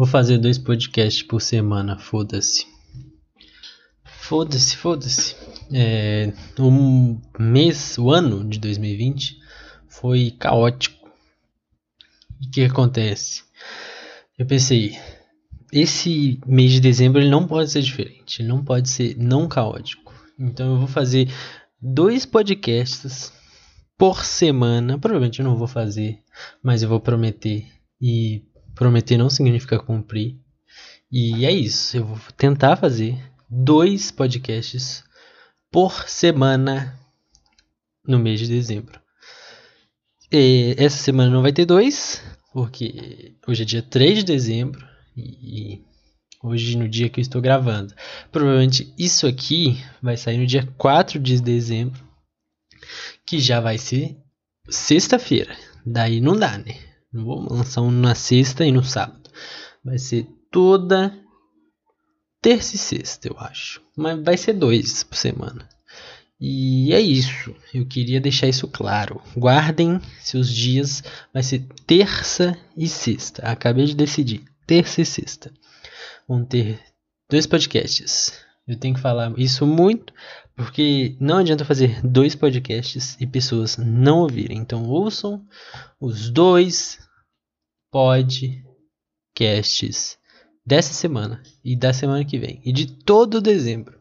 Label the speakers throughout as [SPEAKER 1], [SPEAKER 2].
[SPEAKER 1] Vou fazer dois podcasts por semana, foda-se. Foda-se, foda-se. É, o mês, o ano de 2020 foi caótico. O que acontece? Eu pensei, esse mês de dezembro ele não pode ser diferente, ele não pode ser não caótico. Então eu vou fazer dois podcasts por semana. Provavelmente eu não vou fazer, mas eu vou prometer. E prometer não significa cumprir. E é isso. Eu vou tentar fazer dois podcasts por semana no mês de dezembro. E essa semana não vai ter dois, porque hoje é dia 3 de dezembro e hoje no dia que eu estou gravando. Provavelmente isso aqui vai sair no dia 4 de dezembro que já vai ser sexta-feira. Daí não dá, né? Não vou lançar um na sexta e no sábado. Vai ser toda terça e sexta, eu acho. Mas vai ser dois por semana. E é isso. Eu queria deixar isso claro. Guardem seus dias. Vai ser terça e sexta. Acabei de decidir. Terça e sexta. Vão ter dois podcasts. Eu tenho que falar isso muito porque não adianta fazer dois podcasts e pessoas não ouvirem. Então ouçam os dois podcasts dessa semana e da semana que vem e de todo dezembro.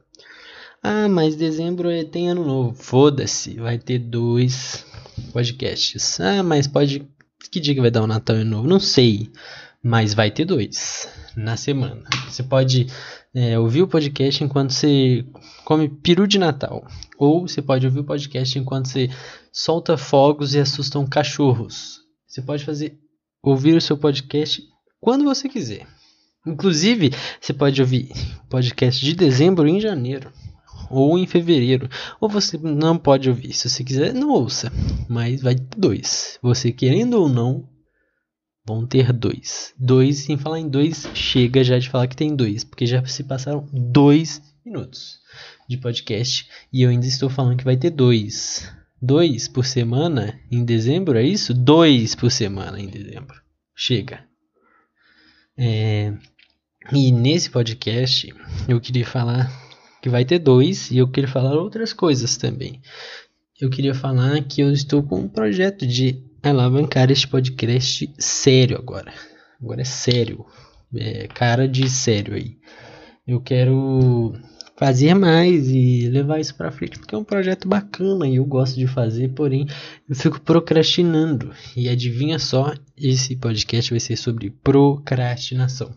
[SPEAKER 1] Ah, mas dezembro é, tem ano novo. Foda-se, vai ter dois podcasts. Ah, mas pode. Que dia que vai dar o Natal e Novo? Não sei. Mas vai ter dois na semana. Você pode é, ouvir o podcast enquanto você come peru de Natal. Ou você pode ouvir o podcast enquanto você solta fogos e assustam cachorros. Você pode fazer ouvir o seu podcast quando você quiser. Inclusive, você pode ouvir podcast de dezembro em janeiro ou em fevereiro. Ou você não pode ouvir. Se você quiser, não ouça. Mas vai ter dois. Você querendo ou não, vão ter dois. Dois, sem falar em dois, chega já de falar que tem dois, porque já se passaram dois minutos de podcast e eu ainda estou falando que vai ter dois. Dois por semana em dezembro, é isso? Dois por semana em dezembro. Chega. É, e nesse podcast eu queria falar que vai ter dois e eu queria falar outras coisas também. Eu queria falar que eu estou com um projeto de alavancar este podcast sério agora. Agora é sério. É cara de sério aí. Eu quero fazer mais e levar isso para frente porque é um projeto bacana e eu gosto de fazer, porém eu fico procrastinando. E adivinha só, esse podcast vai ser sobre procrastinação.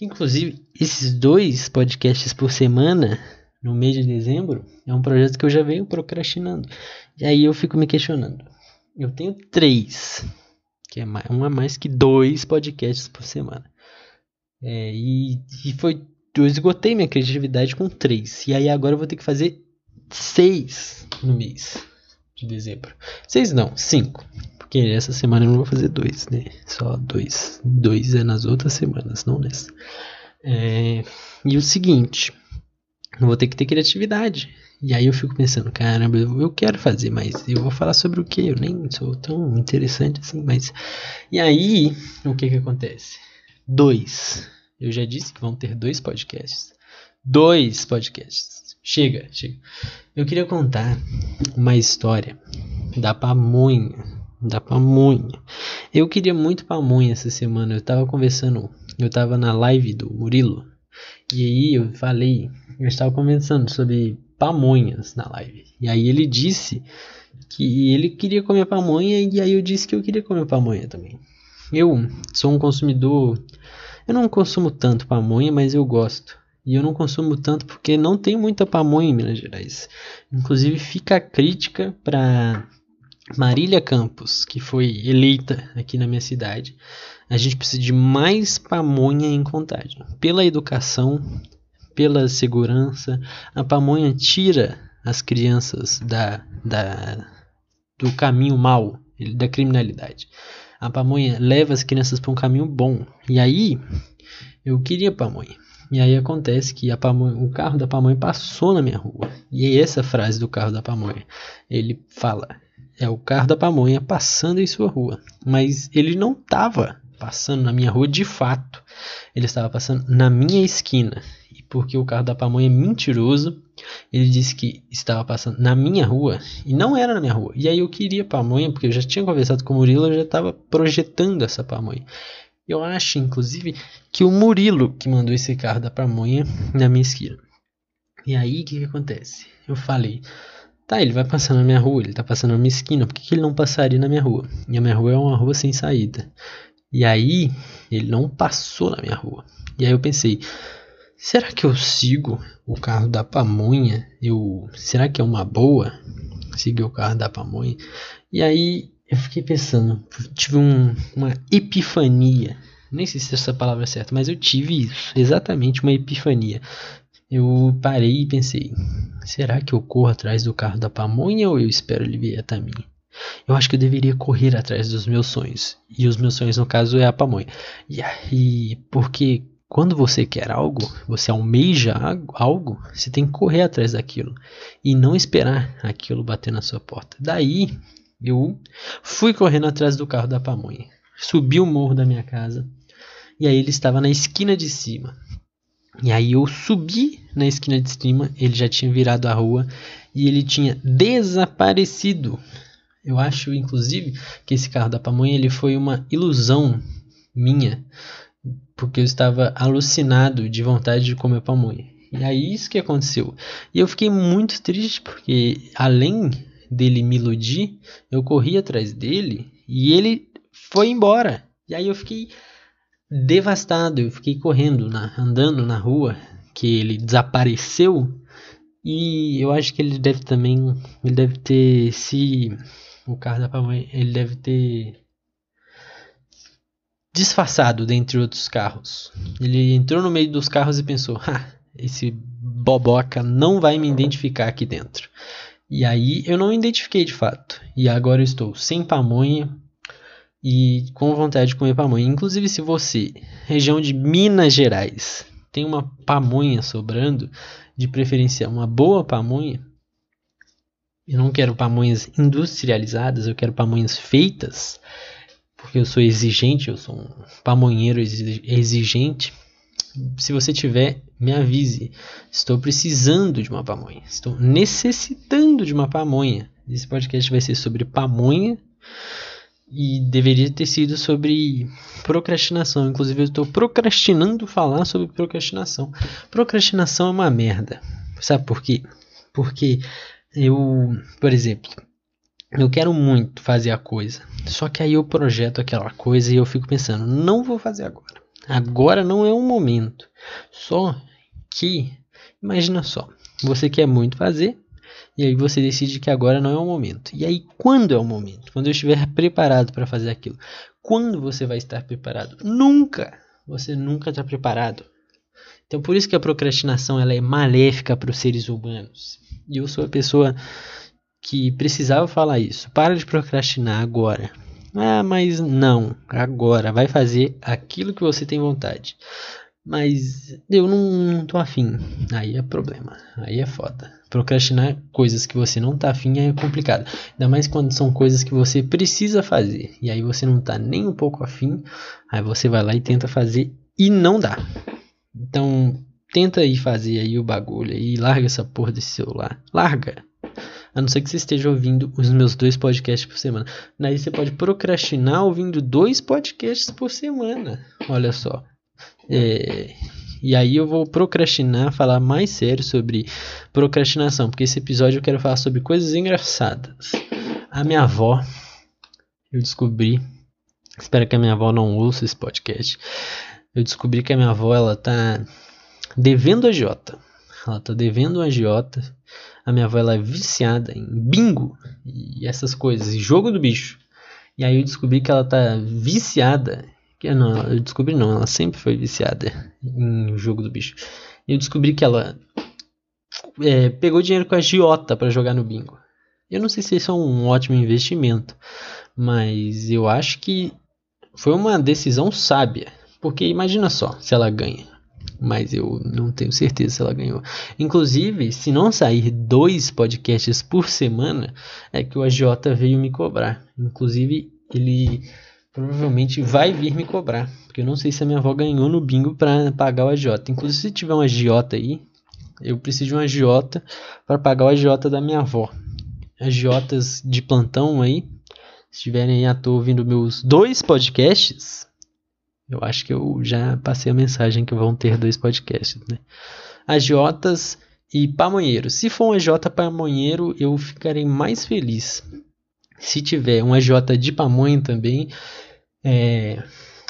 [SPEAKER 1] Inclusive, esses dois podcasts por semana no mês de dezembro é um projeto que eu já venho procrastinando. E aí eu fico me questionando eu tenho três, que é um mais que dois podcasts por semana. É, e, e foi. Eu esgotei minha criatividade com três. E aí agora eu vou ter que fazer seis no mês de dezembro. Seis não, cinco. Porque essa semana eu não vou fazer dois, né? Só dois. Dois é nas outras semanas, não nessa. É, e o seguinte, eu vou ter que ter criatividade. E aí eu fico pensando, caramba, eu quero fazer, mas eu vou falar sobre o que? Eu nem sou tão interessante assim, mas. E aí, o que que acontece? Dois. Eu já disse que vão ter dois podcasts. Dois podcasts. Chega, chega. Eu queria contar uma história da pamonha. Da pamonha. Eu queria muito pamonha essa semana. Eu tava conversando, eu tava na live do Murilo. E aí eu falei, eu estava conversando sobre pamonhas na live. E aí ele disse que ele queria comer pamonha e aí eu disse que eu queria comer pamonha também. Eu sou um consumidor, eu não consumo tanto pamonha, mas eu gosto. E eu não consumo tanto porque não tem muita pamonha em Minas Gerais. Inclusive fica a crítica para Marília Campos, que foi eleita aqui na minha cidade. A gente precisa de mais pamonha em contagem. Pela educação, pela segurança. A pamonha tira as crianças da, da, do caminho mau, da criminalidade. A pamonha leva as crianças para um caminho bom. E aí, eu queria pamonha. E aí acontece que pamonha, o carro da pamonha passou na minha rua. E é essa frase do carro da pamonha. Ele fala: é o carro da pamonha passando em sua rua. Mas ele não estava passando na minha rua de fato. Ele estava passando na minha esquina. Porque o carro da pamonha é mentiroso, ele disse que estava passando na minha rua e não era na minha rua. E aí eu queria pamonha, porque eu já tinha conversado com o Murilo, eu já estava projetando essa pamonha. Eu acho, inclusive, que o Murilo que mandou esse carro da pamonha na minha esquina. E aí, o que, que acontece? Eu falei, tá, ele vai passar na minha rua, ele tá passando na minha esquina, por que, que ele não passaria na minha rua? E a minha rua é uma rua sem saída. E aí, ele não passou na minha rua. E aí eu pensei, será que eu sigo o carro da pamonha? Eu, será que é uma boa seguir o carro da pamonha? E aí eu fiquei pensando, tive um, uma epifania. Nem sei se essa palavra é certa, mas eu tive isso, exatamente uma epifania. Eu parei e pensei: será que eu corro atrás do carro da pamonha ou eu espero ele vir até mim? Eu acho que eu deveria correr atrás dos meus sonhos. E os meus sonhos, no caso, é a pamonha. E aí, porque quando você quer algo, você almeja algo, você tem que correr atrás daquilo e não esperar aquilo bater na sua porta. Daí eu fui correndo atrás do carro da pamonha, subi o morro da minha casa e aí ele estava na esquina de cima. E aí eu subi na esquina de cima, ele já tinha virado a rua e ele tinha desaparecido. Eu acho, inclusive, que esse carro da pamonha ele foi uma ilusão minha, porque eu estava alucinado de vontade de comer pamonha. E aí isso que aconteceu. E eu fiquei muito triste porque além dele me iludir, eu corri atrás dele e ele foi embora. E aí eu fiquei devastado, eu fiquei correndo, na, andando na rua, que ele desapareceu. E eu acho que ele deve também, ele deve ter se o carro da pamonha, ele deve ter disfarçado dentre outros carros. Ele entrou no meio dos carros e pensou: "Ah, esse boboca não vai me identificar aqui dentro". E aí eu não identifiquei de fato. E agora eu estou sem pamonha e com vontade de comer pamonha. Inclusive, se você, região de Minas Gerais, tem uma pamonha sobrando, de preferência uma boa pamonha, eu não quero pamonhas industrializadas, eu quero pamonhas feitas, porque eu sou exigente, eu sou um pamonheiro exigente. Se você tiver, me avise. Estou precisando de uma pamonha. Estou necessitando de uma pamonha. Esse podcast vai ser sobre pamonha e deveria ter sido sobre procrastinação. Inclusive, eu estou procrastinando falar sobre procrastinação. Procrastinação é uma merda. Sabe por quê? Porque eu, por exemplo, eu quero muito fazer a coisa. Só que aí eu projeto aquela coisa e eu fico pensando, não vou fazer agora. Agora não é o momento. Só que, imagina só, você quer muito fazer, e aí você decide que agora não é o momento. E aí, quando é o momento? Quando eu estiver preparado para fazer aquilo. Quando você vai estar preparado? Nunca! Você nunca está preparado. Então, por isso que a procrastinação ela é maléfica para os seres humanos. E eu sou a pessoa que precisava falar isso. Para de procrastinar agora. Ah, mas não, agora vai fazer aquilo que você tem vontade. Mas eu não, não tô afim. Aí é problema. Aí é foda. Procrastinar coisas que você não tá afim é complicado. Ainda mais quando são coisas que você precisa fazer. E aí você não tá nem um pouco afim. Aí você vai lá e tenta fazer e não dá. Então tenta aí fazer aí o bagulho e larga essa porra desse celular. Larga. A não ser que você esteja ouvindo os meus dois podcasts por semana. Daí você pode procrastinar ouvindo dois podcasts por semana. Olha só. É, e aí eu vou procrastinar, falar mais sério sobre procrastinação, porque esse episódio eu quero falar sobre coisas engraçadas. A minha avó, eu descobri, espero que a minha avó não ouça esse podcast. Eu descobri que a minha avó ela tá devendo a Jota. Ela tá devendo a agiota a minha avó ela é viciada em bingo e essas coisas, e jogo do bicho. E aí eu descobri que ela tá viciada. Que não, eu descobri não, ela sempre foi viciada em jogo do bicho. E eu descobri que ela é, pegou dinheiro com a Giota para jogar no bingo. Eu não sei se isso é um ótimo investimento, mas eu acho que foi uma decisão sábia. Porque imagina só se ela ganha mas eu não tenho certeza se ela ganhou. Inclusive, se não sair dois podcasts por semana, é que o AJ veio me cobrar. Inclusive, ele provavelmente vai vir me cobrar. Porque eu não sei se a minha avó ganhou no bingo para pagar o agiota. Inclusive, se tiver um agiota aí, eu preciso de um agiota para pagar o agiota da minha avó. Agiotas de plantão aí, se estiverem aí à toa ouvindo meus dois podcasts, eu acho que eu já passei a mensagem que vão ter dois podcasts, né? Agiotas e pamonheiro. Se for um agiota pamonheiro, eu ficarei mais feliz. Se tiver um agiota de pamonha também, é,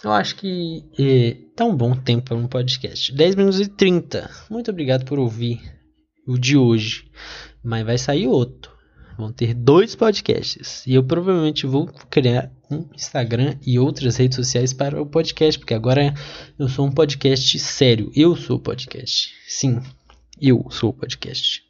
[SPEAKER 1] eu acho que é, tá um bom tempo para um podcast. 10 minutos e 30. Muito obrigado por ouvir o de hoje. Mas vai sair outro. Vão ter dois podcasts. E eu provavelmente vou criar um Instagram e outras redes sociais para o podcast. Porque agora eu sou um podcast sério. Eu sou o podcast. Sim, eu sou o podcast.